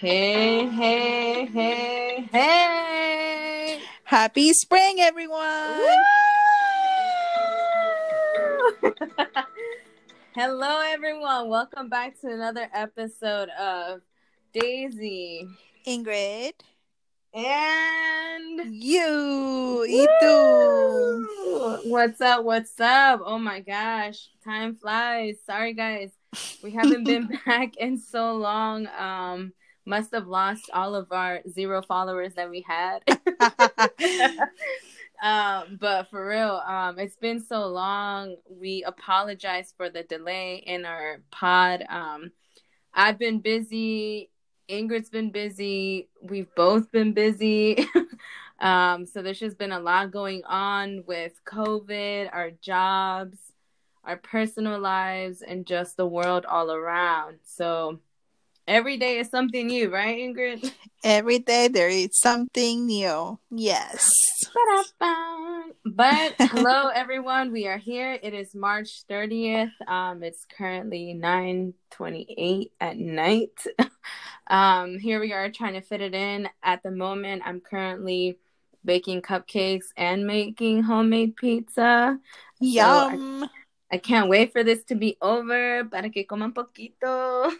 Hey, hey, hey, hey. Happy spring, everyone. Hello, everyone. Welcome back to another episode of Daisy Ingrid. and You. Woo! What's up? What's up? Oh my gosh, time flies. Sorry, guys, we haven't been back in so long. Um, must have lost all of our zero followers that we had. um, but for real, um, it's been so long. We apologize for the delay in our pod. Um, I've been busy. Ingrid's been busy. We've both been busy. um, so there's just been a lot going on with COVID, our jobs, our personal lives, and just the world all around. So every day is something new, right, Ingrid? Every day there is something new. Yes. But hello, everyone. We are here. It is March 30th. Um, it's currently 9:28 at night. um, here we are trying to fit it in. At the moment, I'm currently baking cupcakes and making homemade pizza. Yum. I can't wait for this to be over para que coman poquito.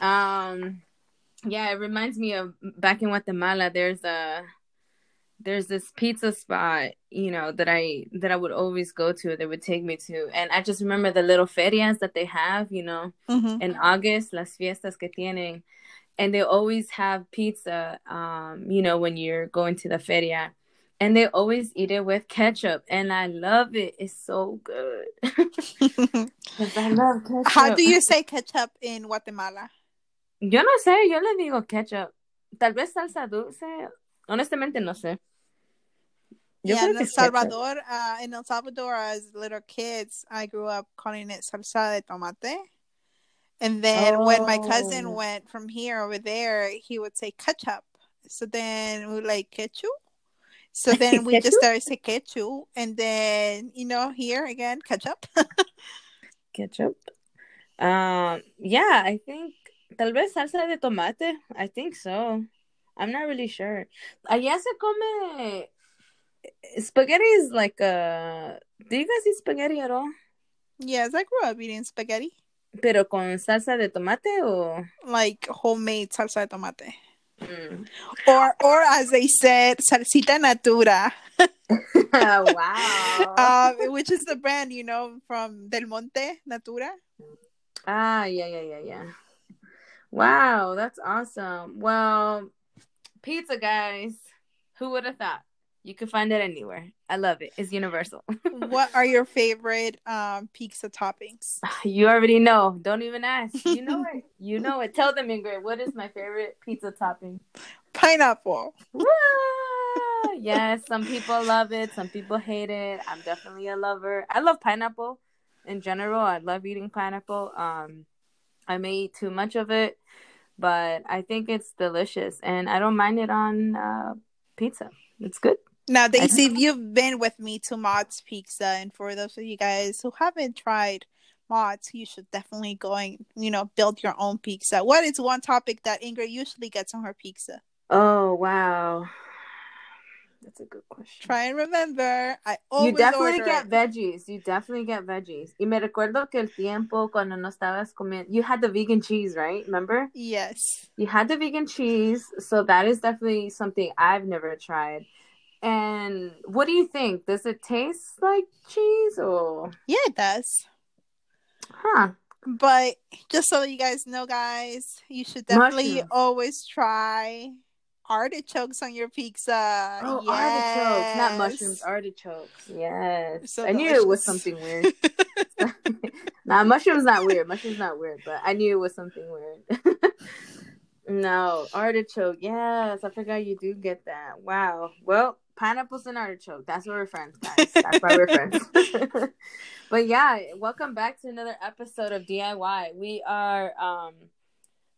um, yeah, it reminds me of back in Guatemala. There's a there's this pizza spot, you know, that I that I would always go to. They would take me to, and I just remember the little ferias that they have, you know, Mhm. in August, las fiestas que tienen, and they always have pizza. Um, you know, when you're going to the feria, and they always eat it with ketchup, and I love it. It's so good I love ketchup. How do you say ketchup in Guatemala? Yo no sé, yo le digo ketchup. Tal vez salsa dulce. Honestamente no sé. Yo yeah, in El. Salvador, uh, in El Salvador, as little kids, I grew up calling it salsa de tomate. And then when my cousin Oh. went from here over there, he would say ketchup. So then we like ketchup. So then we just started say ketchup, and then you know here again ketchup. Ketchup. Um, yeah, I think tal vez salsa de tomate. I think so. I'm not really sure. Allá se come spaghetti is like a. Do you guys eat spaghetti at all? yes, I grew up eating spaghetti, Pero con salsa de tomate o. like homemade salsa de tomate, Mm. or or as they said, salsita natura. wow. um, which is the brand you know from Del Monte Natura. Ah, yeah, yeah, yeah, yeah. Wow, that's awesome. Well, pizza, guys. Who would have thought? You can find it anywhere. I love it. It's universal. what are your favorite um pizza toppings? you already know. Don't even ask. You know it. You know it. Tell them, Ingrid, what is my favorite pizza topping? Pineapple. Yes, some people love it. Some people hate it. I'm definitely a lover. I love pineapple in general. I love eating pineapple. Um, I may eat too much of it, but I think it's delicious, and I don't mind it on uh, pizza. It's good. Now, Daisy, if you've been with me to MOD's Pizza, and for those of you guys who haven't tried MOD's, you should definitely go and you know build your own pizza. What is one topic that Ingrid usually gets on her pizza? Oh wow, that's a good question. Try and remember. I always You definitely order get veggies. You definitely get veggies. Y me recuerdo que el tiempo cuando no estabas comiendo, you had the vegan cheese, right? Remember? Yes. You had the vegan cheese, so that is definitely something I've never tried. And what do you think? Does it taste like cheese or Yeah, it does. huh? But just so you guys know, guys, you should definitely Mushrooms. always try artichokes on your pizza. Oh, artichokes, not mushrooms, artichokes. Yes. So I knew it was something weird. nah, mushrooms not weird. Mushrooms not weird, but I knew it was something weird. no, artichoke. Yes, I forgot you do get that. Wow. Well, pineapples and artichoke. That's why we're friends, guys. That's why we're friends. but yeah, welcome back to another episode of DIY. We are um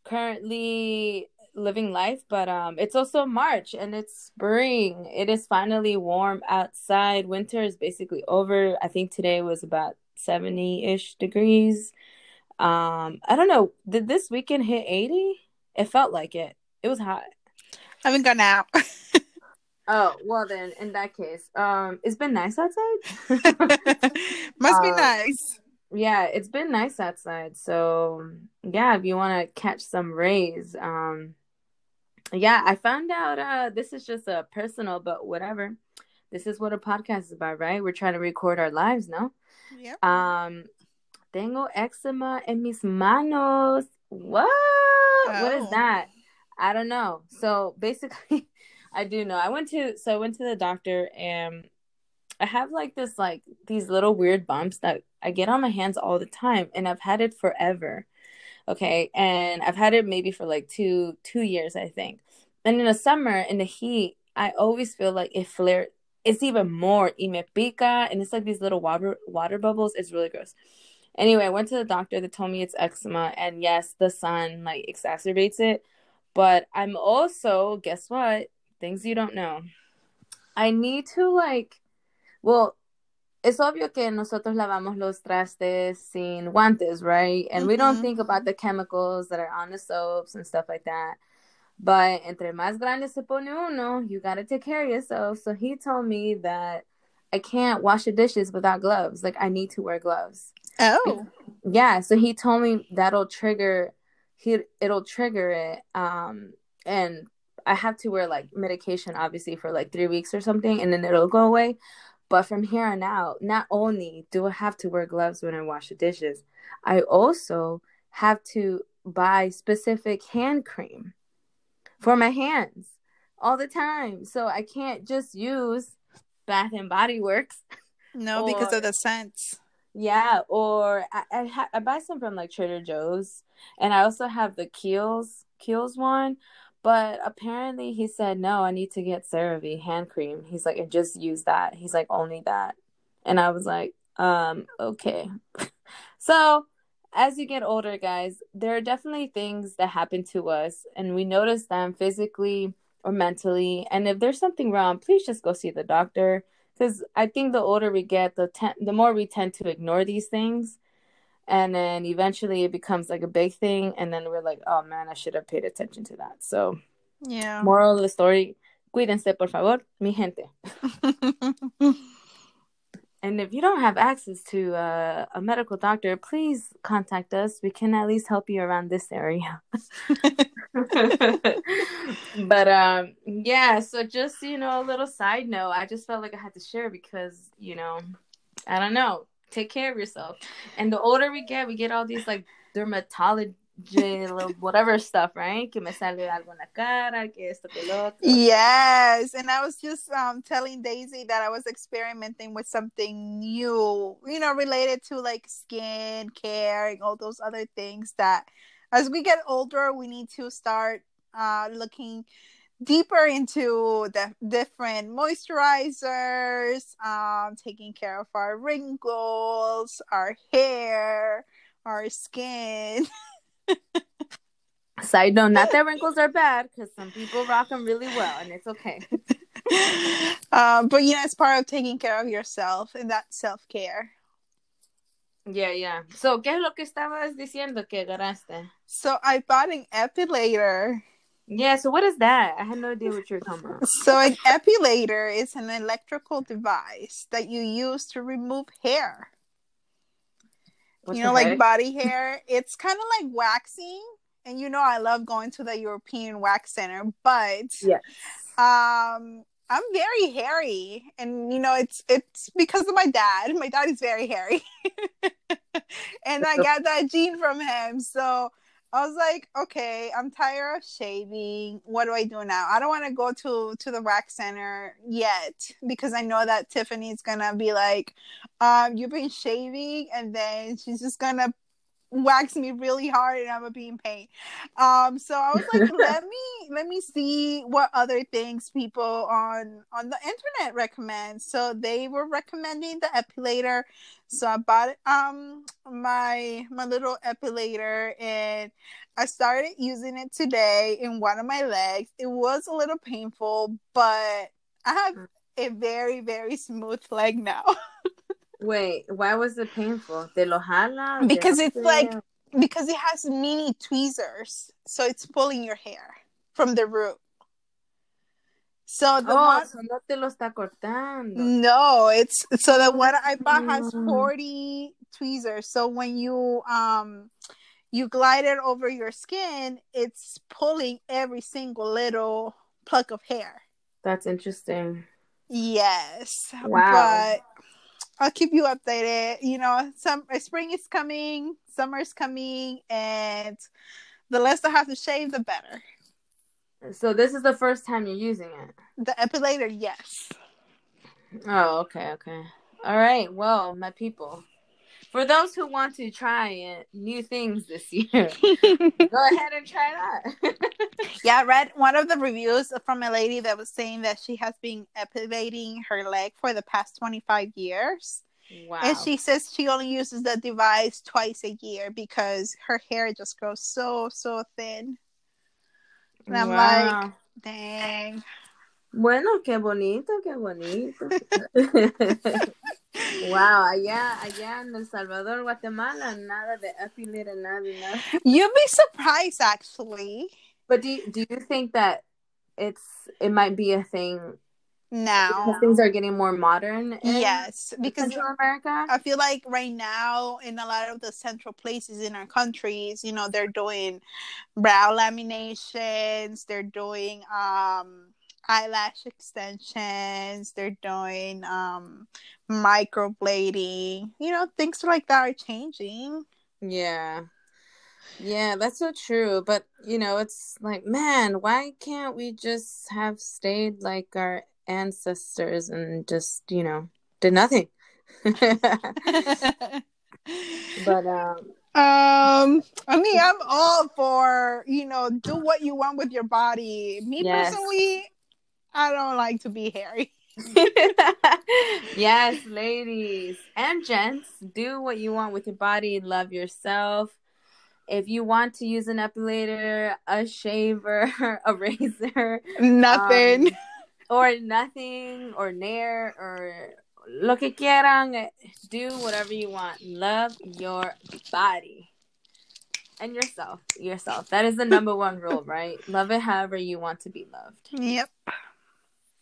currently living life, but um it's also March and it's spring. It is finally warm outside. Winter is basically over. I think today was about 70-ish degrees. Um I don't know, did this weekend hit 80? It felt like it. It was hot. I haven't gone out. Oh well, then in that case, um, it's been nice outside. Must be Um, nice. yeah, it's been nice outside. So yeah, if you want to catch some rays, um, yeah, I found out. Uh, this is just a personal, but whatever. This is what a podcast is about, right? We're trying to record our lives, no? Yep. Um, tengo eczema en mis manos. What? What is Oh. that? I don't know. So basically, I do know. I went to so I went to the doctor and I have like this like these little weird bumps that I get on my hands all the time and I've had it forever. Okay? And I've had it maybe for like 2 2 years, I think. And in the summer in the heat, I always feel like it flare it's even more y me pica and it's like these little water water bubbles. It's really gross. Anyway, I went to the doctor. They told me it's eczema, and yes, the sun like exacerbates it. But I'm also, guess what? Things you don't know. I need to like, well, it's obvio que nosotros lavamos los trastes sin guantes, right? And we don't Mhm. think about the chemicals that are on the soaps and stuff like that. But entre más grande se pone uno, you gotta take care of yourself. So he told me that I can't wash the dishes without gloves. Like I need to wear gloves. Oh. Yeah, so he told me that'll trigger he it'll trigger it. Um and I have to wear like medication obviously for like 3 weeks or something and then it'll go away. But from here on out, not only do I have to wear gloves when I wash the dishes, I also have to buy specific hand cream for my hands all the time. So I can't just use Bath and Body Works No, because of the scents. yeah, or I I, ha- I buy some from like Trader Joe's, and I also have the Kiehl's Kiehl's one. But apparently, he said no. I need to get CeraVe hand cream. He's like, and just use that. He's like, only that. And I was like, um, okay. so as you get older, guys, there are definitely things that happen to us, and we notice them physically or mentally. And if there's something wrong, please just go see the doctor because I think the older we get, the ten- the more we tend to ignore these things, and then eventually it becomes like a big thing, and then we're like, oh man, I should have paid attention to that. So, Yeah. moral of the story: cuídense por favor, mi gente. And if you don't have access to uh, a medical doctor, please contact us. We can at least help you around this area. but um yeah so just you know a little side note i just felt like i had to share because you know i don't know take care of yourself. And the older we get we get all these like dermatology whatever stuff right? Que me sale algo en la cara que esto que lo otro. Yes, and I was just um telling Daisy that I was experimenting with something new, you know, related to like skin care and all those other things that as we get older, we need to start uh looking deeper into the different moisturizers, um taking care of our wrinkles, our hair, our skin. side note not that wrinkles are bad because some people rock them really well and it's okay um, but you know, it's part of taking care of yourself and that self care. yeah yeah so qué es lo que estabas diciendo que agarraste So I bought an epilator. Yeah, so what is that? I had no idea what you were talking about. So an epilator is an electrical device that you use to remove hair. What you know, like heck? body hair. It's kind of like waxing. And you know, I love going to the European Wax Center, but Yes. um, I'm very hairy, and you know, it's it's because of my dad. My dad is very hairy, and I got that gene from him. So I was like, okay, I'm tired of shaving. What do I do now? I don't want to go to to the wax center yet because I know that Tiffany's gonna be like, um, you've been shaving, and then she's just gonna wax me really hard and I'm gonna be in pain. Um, so I was like, let me let me see what other things people on on the internet recommend. So they were recommending the epilator. So I bought um my my little epilator and I started using it today in one of my legs. It was a little painful, but I have a very very smooth leg now. Wait, why was it painful? ¿Te lo jala? ¿Te Because it's like- because it has mini tweezers, so it's pulling your hair from the root. So the oh, one, so no te lo está cortando. no, it's so the one I bought has Mm. 40 tweezers. So when you um you glide it over your skin, it's pulling every single little pluck of hair. That's interesting. Yes. Wow. I'll keep you updated. You know, some uh, spring is coming, summer's coming, and the less I have to shave, the better. So this is the first time you're using it. The epilator, yes. Oh, okay, okay. All right. Well, my people, for those who want to try it, new things this year, go ahead and try that. yeah, I read one of the reviews from a lady that was saying that she has been epilating her leg for the past 25 years. wow. And she says she only uses the device twice a year because her hair just grows so, so thin. And I'm Wow. like, dang. Bueno, qué bonito, qué bonito. wow, allá, allá en El Salvador, Guatemala, nada de epilator, nada, nada. You'd be surprised, actually. But do you, do you think that it's it might be a thing Now, because things are getting more modern? In yes, because Central America. I feel like right now in a lot of the central places in our countries, you know, they're doing brow laminations, they're doing um eyelash extensions, they're doing um microblading. You know, things like that are changing. Yeah. Yeah, that's so true. But, you know, it's like, man, why can't we just have stayed like our ancestors and just, you know, did nothing? but, um, Um, I mean, I'm all for you know, do what you want with your body. Me Yes. personally, I don't like to be hairy. yes, ladies and gents, do what you want with your body. Love yourself. If you want to use an epilator, a shaver, a razor, Nothing. um, or nothing, or nair, or lo que quieran, do whatever you want. Love your body and yourself. Yourself. That is the number one rule, right? Love it however you want to be loved. yep.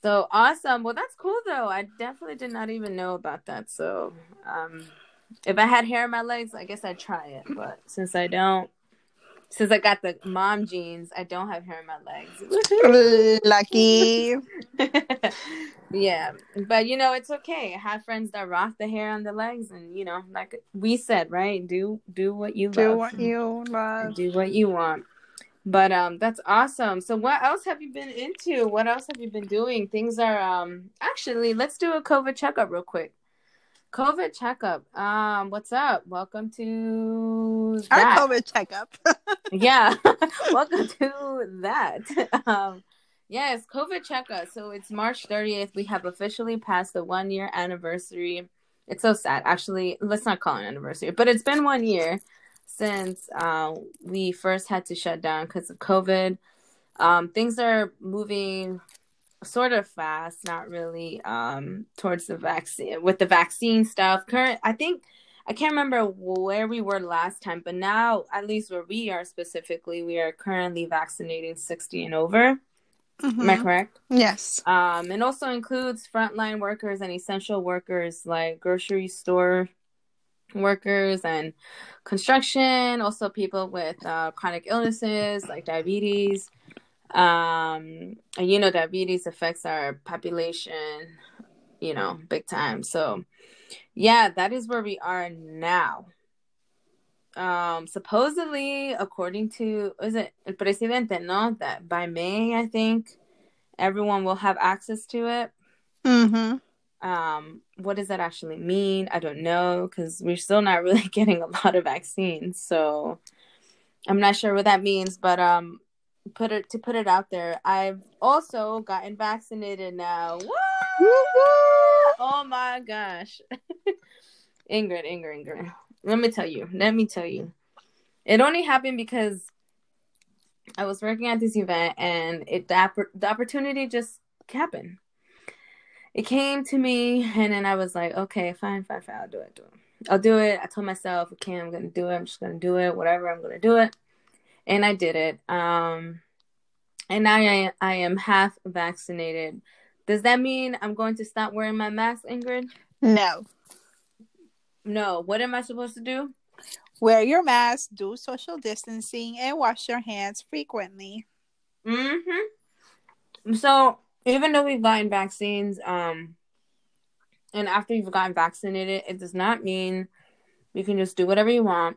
So awesome. Well, that's cool though. I definitely did not even know about that. So, um, if I had hair in my legs, I guess I'd try it. But since I don't, since I got the mom jeans, I don't have hair in my legs. Lucky. yeah, but you know it's okay. I have friends that rock the hair on the legs, and you know, like we said, right? Do do what you Do love. what you love. do what you want. But um that's awesome. So what else have you been into? What else have you been doing? Things are um actually let's do a COVID checkup real quick. COVID checkup. Um what's up? Welcome to Our. COVID checkup. yeah. Welcome to that. Um yes, COVID checkup. So it's March 30th. We have officially passed the 1 year anniversary. It's so sad. Actually, let's not call it an anniversary, but it's been 1 year since uh, we first had to shut down because of COVID. Um, things are moving sort of fast, not really um, towards the vaccine with the vaccine stuff. Current, I think I can't remember where we were last time, but now at least where we are specifically, we are currently vaccinating sixty and over. Am I Mhm. correct? Yes. Um, and also includes frontline workers and essential workers like grocery store workers and construction. Also, people with uh, chronic illnesses like diabetes. Um, and you know, diabetes affects our population, you know, big time. So, yeah, that is where we are now. Um, supposedly, according to is it el presidente, no, that by May, I think everyone will have access to it. Mm-hmm. Um, what does that actually mean? I don't know because we're still not really getting a lot of vaccines, so I'm not sure what that means. But um, put it to put it out there, I've also gotten vaccinated now. What? Oh my gosh, Ingrid, Ingrid, Ingrid. Let me tell you. Let me tell you. It only happened because I was working at this event, and it the, the opportunity just happened it came to me and then I was like, okay, fine, fine, fine, I'll do it, do it. I'll do it. I told myself, okay, I'm gonna do it. I'm just gonna do it. Whatever, I'm gonna do it, and I did it. Um, and now I I am half vaccinated. Does that mean I'm going to stop wearing my mask, Ingrid? No. No. What am I supposed to do? Wear your mask, do social distancing, and wash your hands frequently. Mm-hmm. So even though we've gotten vaccines, um, and after you've gotten vaccinated, it does not mean you can just do whatever you want.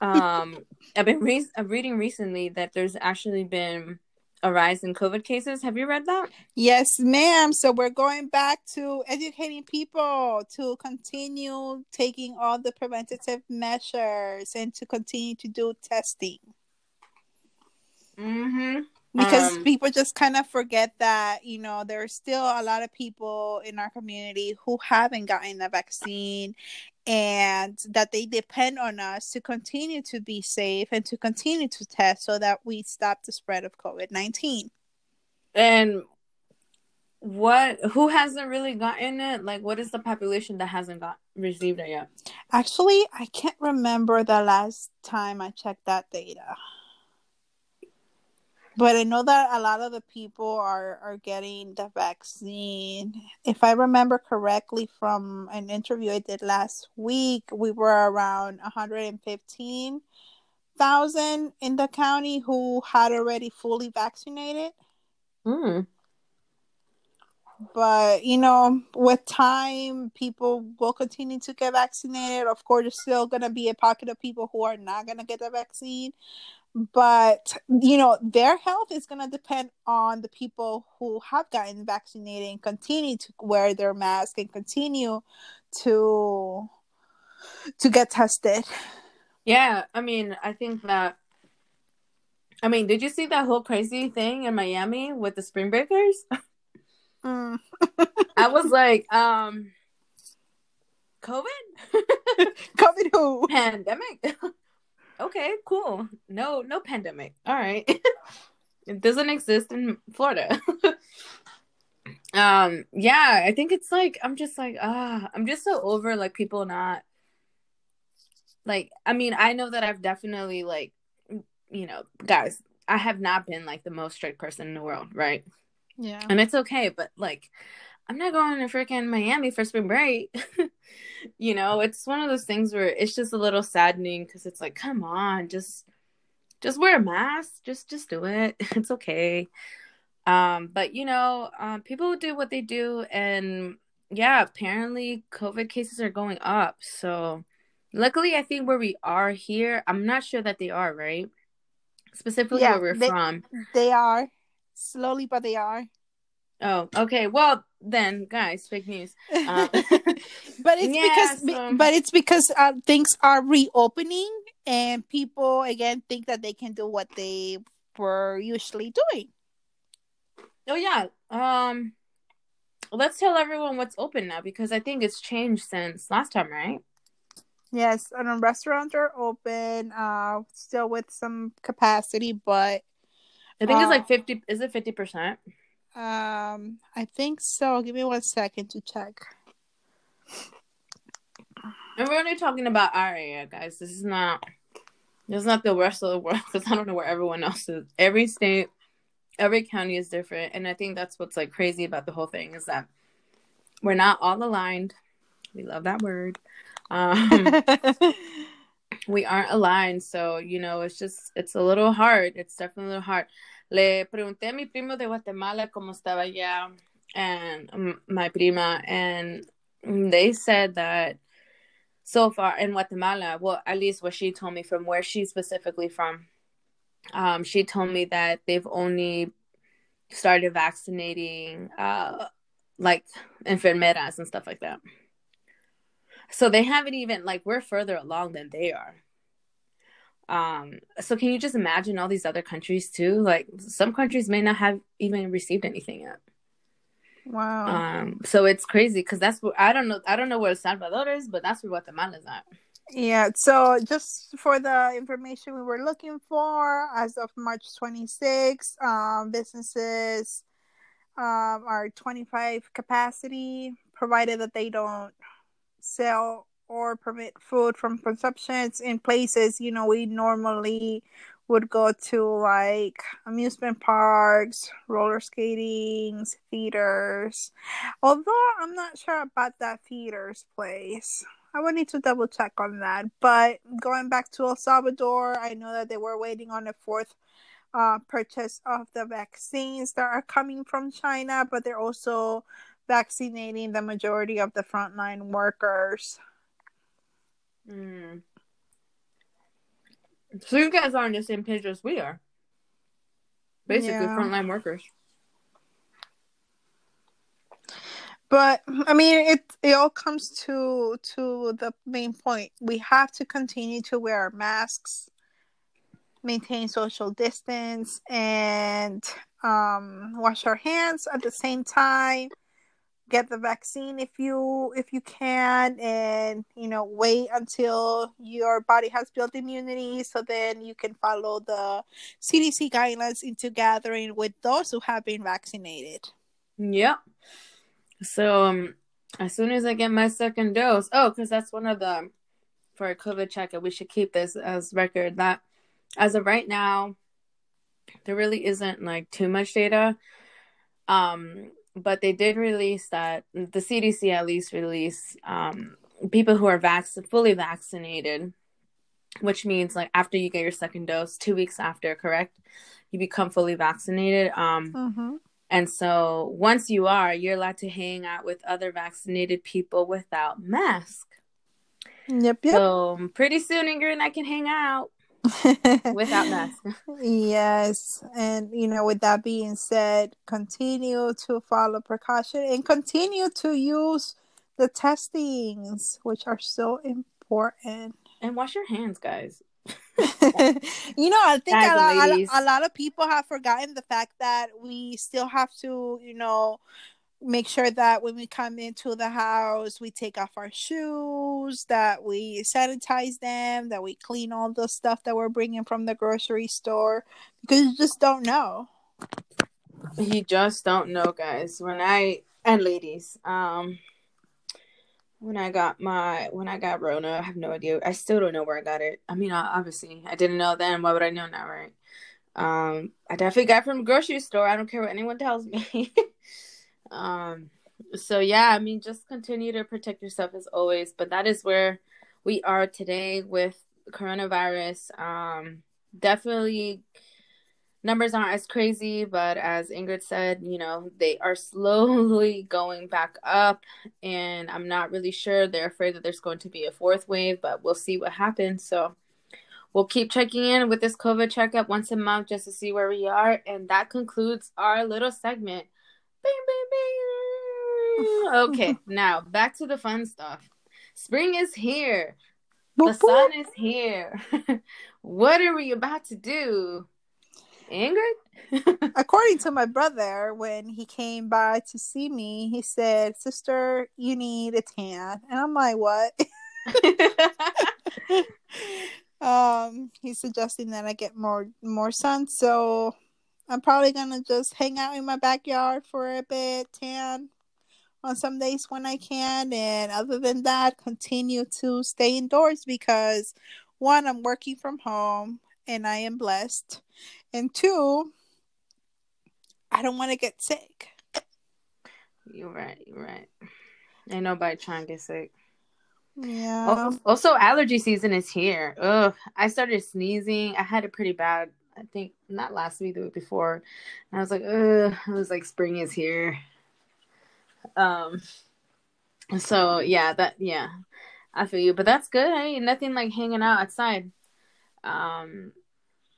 Um, I've been re- I'm reading recently that there's actually been a rise in COVID cases. Have you read that? Yes, ma'am. So we're going back to educating people to continue taking all the preventative measures and to continue to do testing. Mm-hmm. Because Um, people just kind of forget that, you know, there's still a lot of people in our community who haven't gotten the vaccine and that they depend on us to continue to be safe and to continue to test so that we stop the spread of COVID 19. And what? Who hasn't really gotten it? Like, what is the population that hasn't got received it yet? Actually, I can't remember the last time I checked that data. But I know that a lot of the people are, are getting the vaccine. If I remember correctly from an interview I did last week, we were around 115,000 in the county who had already fully vaccinated. Mm. But, you know, with time, people will continue to get vaccinated. Of course, there's still going to be a pocket of people who are not going to get the vaccine. But, you know, their health is going to depend on the people who have gotten vaccinated and continue to wear their mask and continue to to get tested. Yeah, I mean, I think that. I mean, did you see that whole crazy thing in Miami with the spring breakers? Mm. I was like, um, COVID, COVID who? pandemic. Okay, cool. No, no pandemic. All right, it doesn't exist in Florida. um, yeah, I think it's like I'm just like ah, I'm just so over like people not like. I mean, I know that I've definitely like, you know, guys, I have not been like the most strict person in the world, right? Yeah. and it's okay but like i'm not going to freaking miami for spring break you know it's one of those things where it's just a little saddening because it's like come on just just wear a mask just just do it. It's okay. Um but you know um people do what they do and yeah apparently covid cases are going up. So luckily i think where we are here i'm not sure that they are right? Specifically Yeah, where we're they- from. They are. Slowly, but they are. oh okay. Well then guys fake news Uh, but it's Yeah, because so- but it's because uh, things are reopening and people again think that they can do what they were usually doing. Oh yeah. Um let's tell everyone what's open now because I think it's changed since last time, right? Yes, and restaurants are open, uh, still with some capacity, but I think it's Uh, like 50 is it 50%? Um, I think so. Give me one second to check. And we're only talking about our area, guys. This is not this is not the rest of the world because I don't know where everyone else is. Every state, every county is different, and I think that's what's like crazy about the whole thing is that we're not all aligned. We love that word. Um, we aren't aligned so you know it's just it's a little hard it's definitely a little hard le pregunté a mi primo de Guatemala cómo estaba ya, and my prima and they said that so far in Guatemala well at least what she told me from where she's specifically from um she told me that they've only started vaccinating uh like enfermeras and stuff like that. So they haven't even like we're further along than they are um so can you just imagine all these other countries too? Like some countries may not have even received anything yet. Wow. um so it's crazy because that's where i don't know i don't know where el salvador is but that's where guatemala's at. Yeah, so just for the information we were looking for, as of March 26, um, businesses um, are 25 capacity, provided that they don't sell or permit food from consumptions in places you know we normally would go to like amusement parks, roller skating, theaters. Although I'm not sure about that theaters place. I would need to double check on that. But going back to El Salvador, I know that they were waiting on a fourth uh, purchase of the vaccines that are coming from China, but they're also vaccinating the majority of the frontline workers. Mm. So you guys are on the same page as we are. Basically, yeah. frontline workers. But I mean, it it all comes to to the main point. We have to continue to wear our masks, maintain social distance, and um, wash our hands at the same time get the vaccine if you if you can and you know wait until your body has built immunity so then you can follow the cdc guidelines into gathering with those who have been vaccinated Yeah. so um, as soon as i get my second dose oh because that's one of the for a covid check we should keep this as record that as of right now there really isn't like too much data um but they did release that the CDC at least release um, people who are vac- fully vaccinated, which means like after you get your second dose, two weeks after, correct? You become fully vaccinated. Um, mm-hmm. And so once you are, you're allowed to hang out with other vaccinated people without mask. Yep, yep. So pretty soon, Ingrid and I can hang out. Without mask. yes, and you know, with that being said, continue to follow precaution and continue to use the testings, which are so important. And wash your hands, guys. you know, I think a lot, a, a lot of people have forgotten the fact that we still have to, you know, make sure that when we come into the house we take off our shoes that we sanitize them that we clean all the stuff that we're bringing from the grocery store because you just don't know. You just don't know guys. When i and ladies um when i got my when i got rona i have no idea. I still don't know where i got it. I mean obviously i didn't know then. Why would i know now right? Um i definitely got from the grocery store. I don't care what anyone tells me Um, so yeah, I mean, just continue to protect yourself as always. But that is where we are today with coronavirus. Um, definitely numbers aren't as crazy, but as Ingrid said, you know, they are slowly going back up, and I'm not really sure. They're afraid that there's going to be a fourth wave, but we'll see what happens. So we'll keep checking in with this COVID checkup once a month just to see where we are. And that concludes our little segment. Okay, now back to the fun stuff. Spring is here. The sun is here. what are we about to do? Ingrid? According to my brother, when he came by to see me, he said, Sister, you need a tan. And I'm like, What? um, he's suggesting that I get more more sun. So I'm probably gonna just hang out in my backyard for a bit, tan on some days when I can, and other than that, continue to stay indoors because one, I'm working from home and I am blessed, and two, I don't want to get sick. You're right. You're right. Ain't nobody trying to get sick. Yeah. Also, allergy season is here. Ugh. I started sneezing. I had a pretty bad I think not last week, the week before. And I was like, ugh, I was like, spring is here. Um, so yeah, that, yeah, I feel you, but that's good. Hey, nothing like hanging out outside. Um,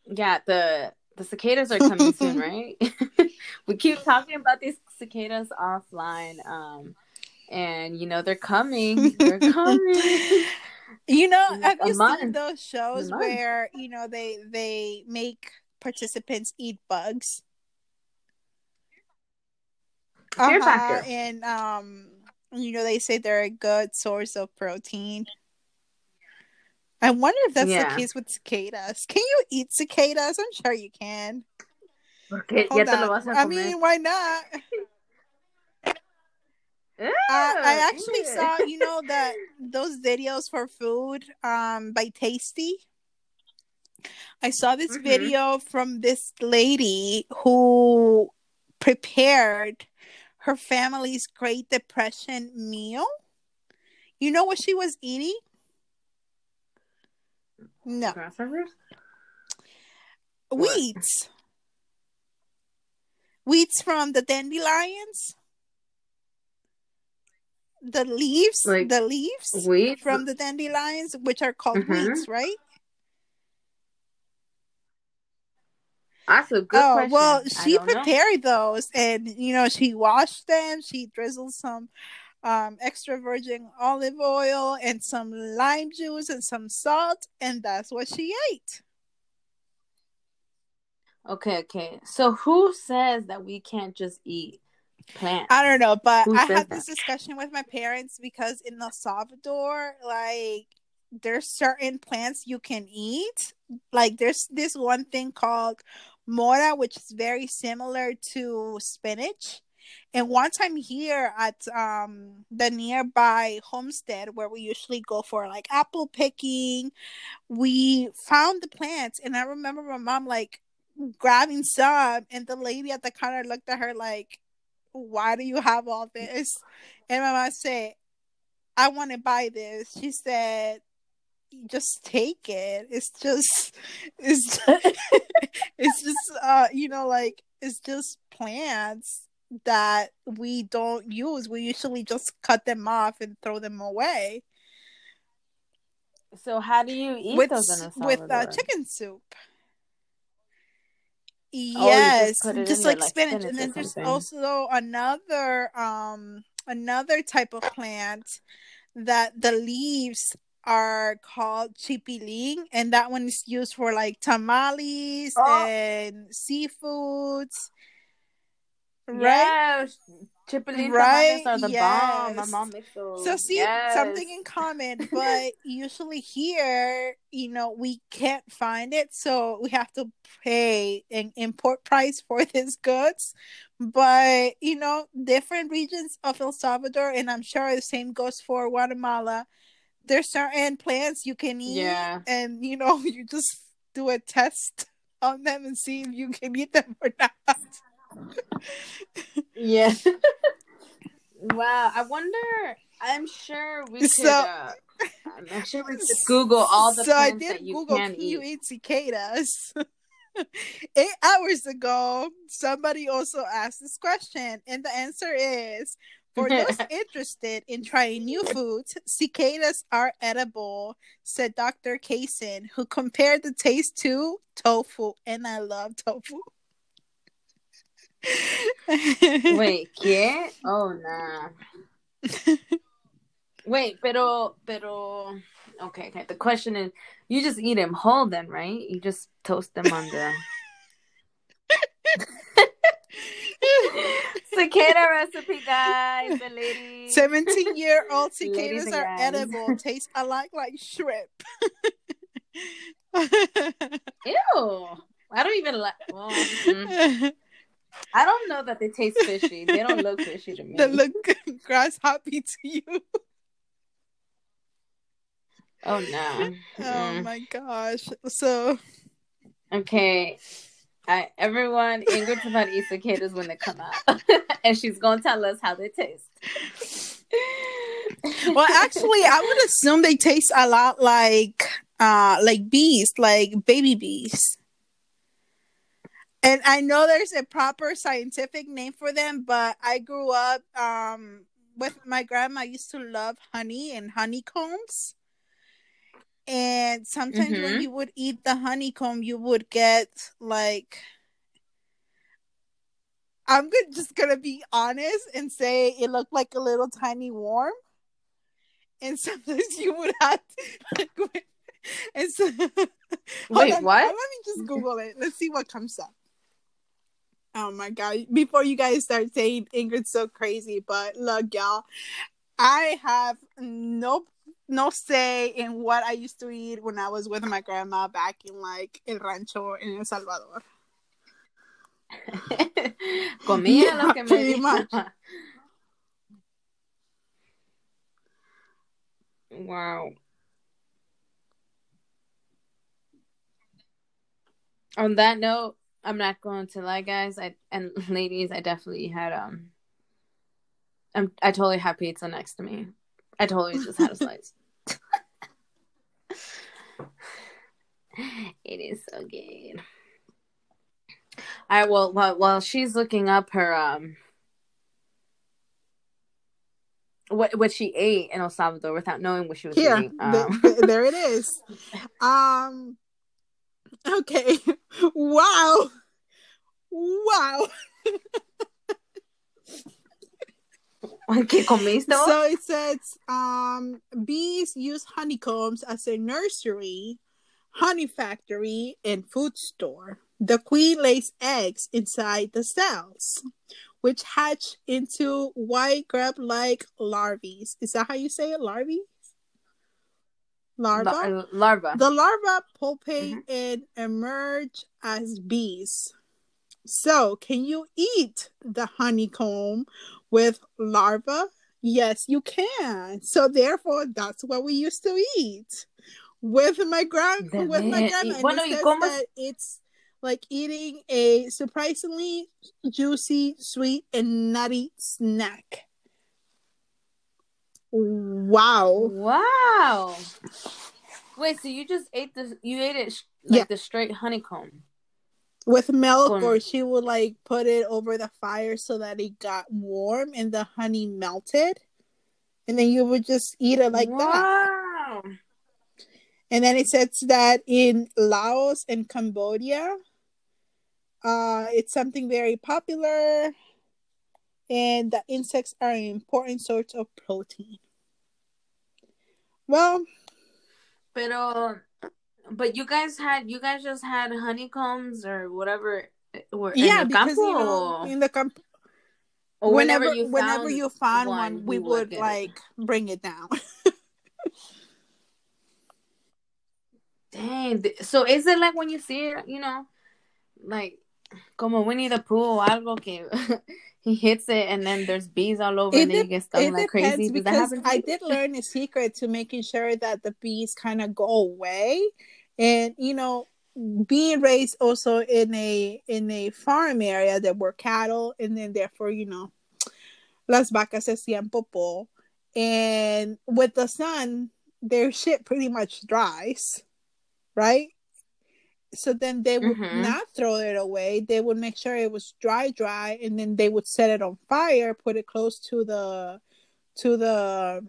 yeah, the, the cicadas are coming soon, right? we keep talking about these cicadas offline. Um, and you know, they're coming, they're coming. You know, have you month. seen those shows where you know they they make participants eat bugs? Fear uh-huh, factor. And um, you know they say they're a good source of protein. I wonder if that's yeah. the case with cicadas. Can you eat cicadas? I'm sure you can. Okay, I mean, why not? I, I actually saw, you know, that those videos for food um by Tasty. I saw this Mhm. video from this lady who prepared her family's Great Depression meal. You know what she was eating? No, Grasshoppers? What? weeds. Weeds from the dandelions. The leaves, Like the leaves Wheat? from the dandelions, which are called Mhm. weeds, right? That's a good oh question. well, she don't know. prepared those, and you know she washed them. She drizzled some um, extra virgin olive oil and some lime juice and some salt, and that's what she ate. Okay, okay. So who says that we can't just eat plants? I don't know, but Who I had this that? discussion with my parents because in El Salvador, like there's certain plants you can eat. Like there's this one thing called mora, which is very similar to spinach. And one time here at um the nearby homestead where we usually go for like apple picking, we found the plants and I remember my mom like grabbing some and the lady at the counter looked at her like why do you have all this? And my mom said, I want to buy this. She said, just take it. It's just, it's, it's just, uh, you know, like it's just plants that we don't use. We usually just cut them off and throw them away So how do you eat with those with uh, chicken soup. Oh, Yes, just just like like spinach, spinach and then there's something. also another um another type of plant that the leaves are called chipilín, and that one is used for like tamales Oh. and seafoods. Right? Yeah, chipilín Right, are the bomb. My mom makes those. So see yes. something in common, but usually here, you know, we can't find it, so we have to pay an import price for these goods. But you know, different regions of El Salvador, and I'm sure the same goes for Guatemala. There's certain plants you can eat, Yeah. and you know, you just do a test on them and see if you can eat them or not. Yeah. wow. I wonder. I'm sure we could. So- uh, I'm sure we could Google all the so I did Google you eat. eat cicadas? Eight hours ago, somebody also asked this question, and the answer is for those interested in trying new foods, cicadas are edible, said Dr. Kaysen, who compared the taste to tofu, and I love tofu. Wait, ¿qué? Oh, nah. Wait, pero, pero. Okay, okay. The question is, you just eat them whole, then, right? You just toast them on the cicada recipe, guys. The lady. 17 year old Ladies cicadas are guys. edible, taste alike like shrimp. Ew. I don't even like. Well, mm. I don't know that they taste fishy. They don't look fishy to me. They look grasshopper to you. Oh no. Oh Mm-mm. my gosh. So Okay. I, everyone, Ingrid's about cicadas when they come out, and she's gonna tell us how they taste. well actually I would assume they taste a lot like uh like bees, like baby bees. And I know there's a proper scientific name for them, but I grew up um with my grandma used to love honey and honeycombs. And sometimes when Mhm. you would eat the honeycomb, you would get like I'm good, just gonna be honest and say it looked like a little tiny worm. And sometimes you would have to, like, and so, Wait, on, what? Let me just Google it. Let's see what comes up. Oh my god! Before you guys start saying Ingrid's so crazy, but look, y'all, I have no no say in what I used to eat when I was with my grandma back in like El Rancho in El Salvador. Comía lo que me much. Wow. On that note, I'm not going to lie, guys. I and ladies, I definitely had um. I'm, I totally had pizza next to me. I totally just had a slice. it is so good. All right. Well, while while she's looking up her um what what she ate in El Salvador without knowing what she was Here, eating. Um, th- there it is. Um. Okay. Wow. Wow. ¿Qué comiste? vos? So it says um bees use honeycombs as a nursery, honey factory, and food store. The queen lays eggs inside the cells, which hatch into white grub-like larvae. Is that how you say it? Larvae? Larva? La- larva. The larvae pupate mm-hmm. and emerge as bees. So, can you eat the honeycomb with larva? Yes, you can. So, therefore, that's what we used to eat with my grand with my grandma. bueno, it that it's like eating a surprisingly juicy, sweet, and nutty snack. Wow. Wow. Wait, so you just ate the You ate it sh- like Yeah. the straight honeycomb? with milk Con- or she would like put it over the fire so that it got warm and the honey melted and then you would just eat it like that wow. and then it says that in laos and cambodia uh it's something very popular and the insects are an important source of protein well Pero, but you guys had you guys just had honeycombs or whatever. Were in yeah because campo, you know in the camp or whenever you whenever found you found one, one, we would get it. like bring it down Dang. So is it like when you see it, you know, like como Winnie the Pooh or algo que he hits it and then there's bees all over It and then you dep- get stung like crazy? Because I did learn a secret to making sure that the bees kind of go away, and you know, being raised also in a in a farm area that were cattle, and then therefore you know, las vacas hacían popó, and with the sun, their shit pretty much dries, right? So then they would Mhm. not throw it away. They would make sure it was dry, dry, and then they would set it on fire, put it close to the to the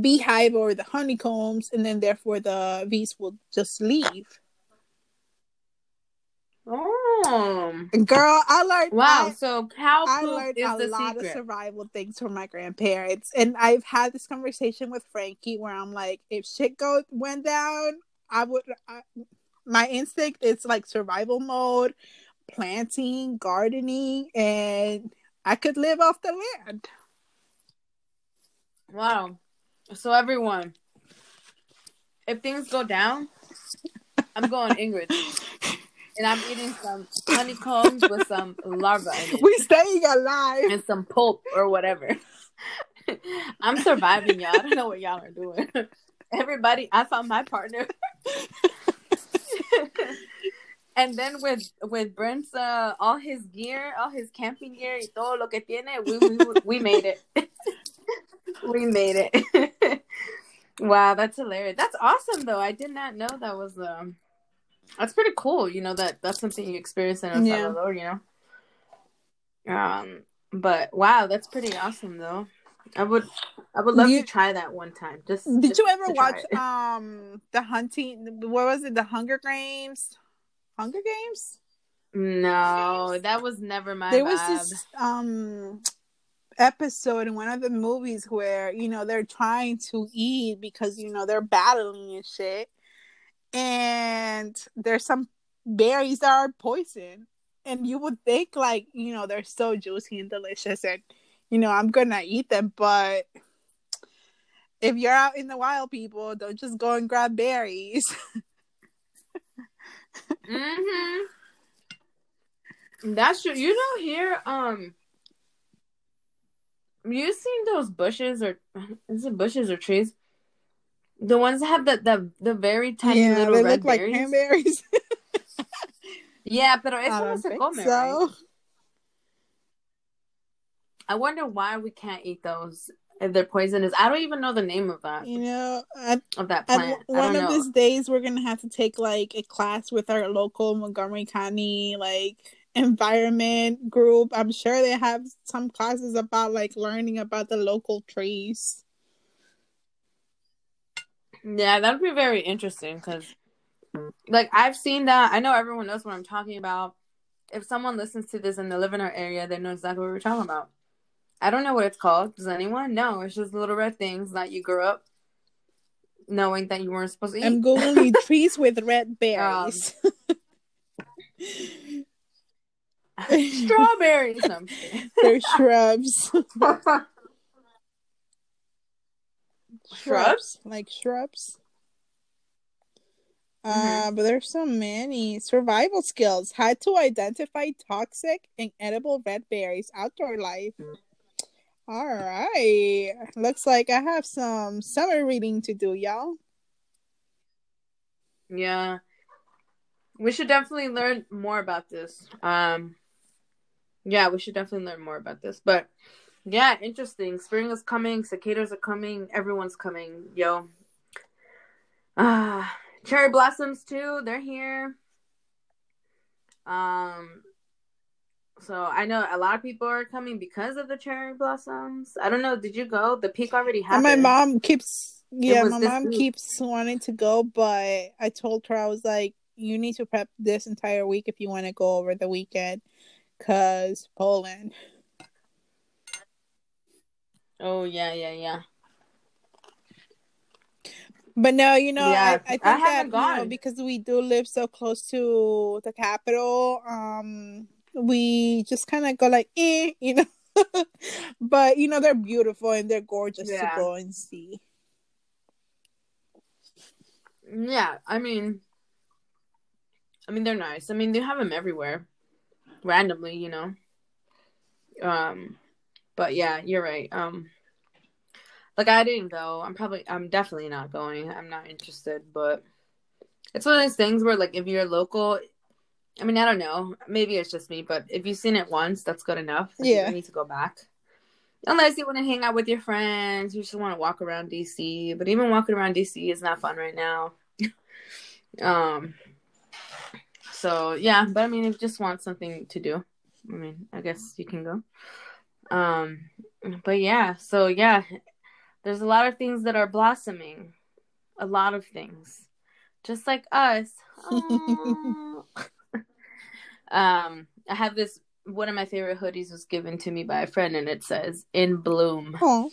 beehive or the honeycombs, and then therefore the bees will just leave. Oh. Girl, I learned Wow. I, so cow I learned is a the lot of survival things from my grandparents, and I've had this conversation with Frankie where I'm like, if shit go went down, I would. I, my instinct is like survival mode, planting, gardening, and I could live off the land. Wow. So everyone, if things go down, I'm going Ingrid. And I'm eating some honeycombs with some larva in it. We staying alive. and some pulp or whatever. I'm surviving, y'all. I don't know what y'all are doing. Everybody, I found my partner. And then with with Brent's uh, all his gear, all his camping gear, y todo lo que tiene, we we, we made it. we made it. wow, that's hilarious. That's awesome, though. I did not know that was um. That's pretty cool. You know that that's something you experience in El Yeah. Salvador. You know. Um, but wow, that's pretty awesome, though. I would, I would love You- to try that one time. Just Did just you ever watch um the hunting? What was it? The Hunger Games. Hunger Games. No, that was never my. there was vibe. this um episode in one of the movies where you know they're trying to eat because you know they're battling and shit, and there's some berries that are poison, and you would think like you know they're so juicy and delicious, and you know I'm gonna eat them, but if you're out in the wild, people don't just go and grab berries. hmm That's true. You know, here, um, you seen those bushes or is it bushes or trees The ones that have the the, the very tiny yeah, little they red look like berries. cranberries. yeah, pero eso no se come, right? I wonder why we can't eat those if they're poisonous. I don't even know the name of that You know, I, of that plant. I one of know. these days, we're gonna have to take like a class with our local Montgomery County like environment group. I'm sure they have some classes about like learning about the local trees. Yeah, that'd be very interesting because, like, I've seen that. I know everyone knows what I'm talking about. If someone listens to this and they live in our area, they know exactly what we're talking about. I don't know what it's called. Does anyone? No, it's just little red things that you grew up knowing that you weren't supposed to eat. I'm googling trees with red berries. Strawberries. No, I'm kidding. They're shrubs. Shrubs? like shrubs. Uh, Mhm. but there's so many survival skills. How to identify toxic and edible red berries. Outdoor life. All right. Looks like I have some summer reading to do, y'all. Yeah. We should definitely learn more about this. Um yeah, we should definitely learn more about this. But yeah, interesting. Spring is coming, cicadas are coming, everyone's coming, yo. Ah, cherry blossoms too, they're here. Um so I know a lot of people are coming because of the cherry blossoms. I don't know, did you go? The peak already And happened. my mom keeps, yeah, my mom week. keeps wanting to go, but I told her, I was like, you need to prep this entire week if you want to go over the weekend. Because Poland. Oh yeah, yeah, yeah. But no, you know, Yeah, I, I I think that haven't you know, gone. because we do live so close to the capital, um, we just kind of go like, eh, you know. but you know, they're beautiful and they're gorgeous Yeah. to go and see. Yeah, I mean, I mean they're nice. I mean they have them everywhere, randomly, you know. Um, but yeah, you're right. Um, like I didn't go. I'm probably, I'm definitely not going. I'm not interested. But it's one of those things where, like, if you're local, I mean, I don't know. Maybe it's just me, but if you've seen it once, that's good enough. Like, Yeah. don't need to go back. Unless you want to hang out with your friends, you just want to walk around DC. But even walking around DC is not fun right now. um. So yeah, but I mean, if you just want something to do, I mean, I guess you can go. Um, but yeah, so yeah, there's a lot of things that are blossoming, a lot of things, just like us. Um, I have this. One of my favorite hoodies was given to me by a friend, and it says "In Bloom." Oh,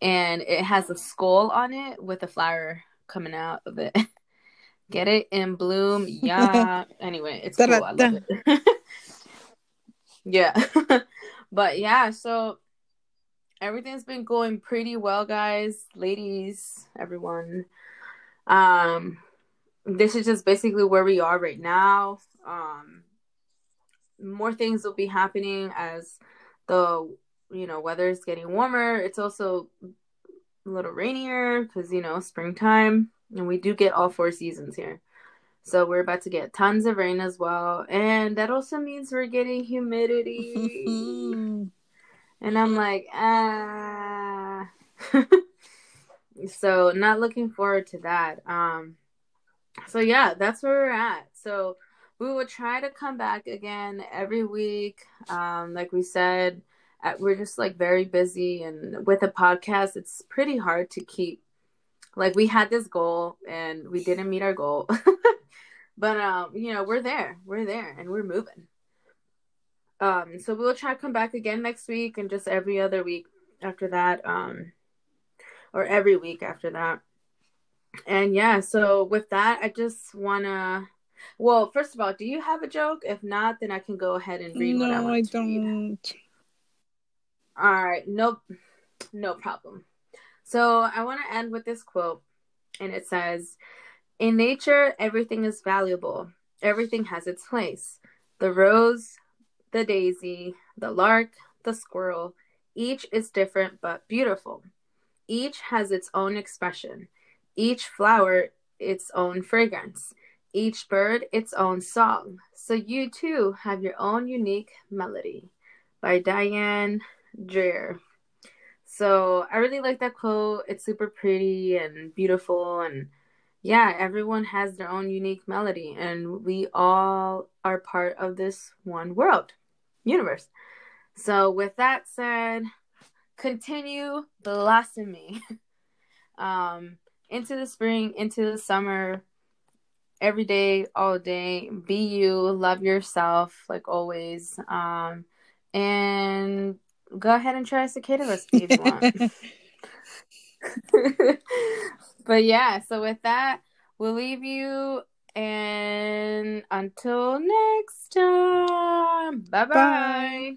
and it has a skull on it with a flower coming out of it. Get it in bloom, yeah. anyway, it's cool. I love it. yeah, but yeah. So everything's been going pretty well, guys, ladies, everyone. Um, this is just basically where we are right now. Um, more things will be happening as the you know weather is getting warmer. It's also a little rainier because you know springtime and we do get all four seasons here. So we're about to get tons of rain as well and that also means we're getting humidity. And i'm like ah. So not looking forward to that. Um so yeah that's where we're at. So we will try to come back again every week. Um like we said uh, we're just like very busy and with a podcast it's pretty hard to keep like we had this goal and we didn't meet our goal. But um you know we're there we're there and we're moving. Um so we'll try to come back again next week and just every other week after that um or every week after that. And yeah so with that i just wanna well first of all do you have a joke if not then i can go ahead and read what i want I to read. don't. All right, nope, no problem. So I want to end with this quote, and it says, "In nature, everything is valuable. Everything has its place. The rose, the daisy, the lark, the squirrel. Each is different but beautiful. Each has its own expression. Each flower its own fragrance, each bird its own song. So you too have your own unique melody. By Diane Dreher. So I really like that quote. It's super pretty and beautiful and yeah, everyone has their own unique melody and we all are part of this one world, universe. So with that said, continue blossoming. um into the spring, into the summer, every day, all day. Be you, love yourself, like always. Um, and go ahead and try a cicada recipe if you want. but yeah, so with that, we'll leave you. And until next time, bye-bye. bye bye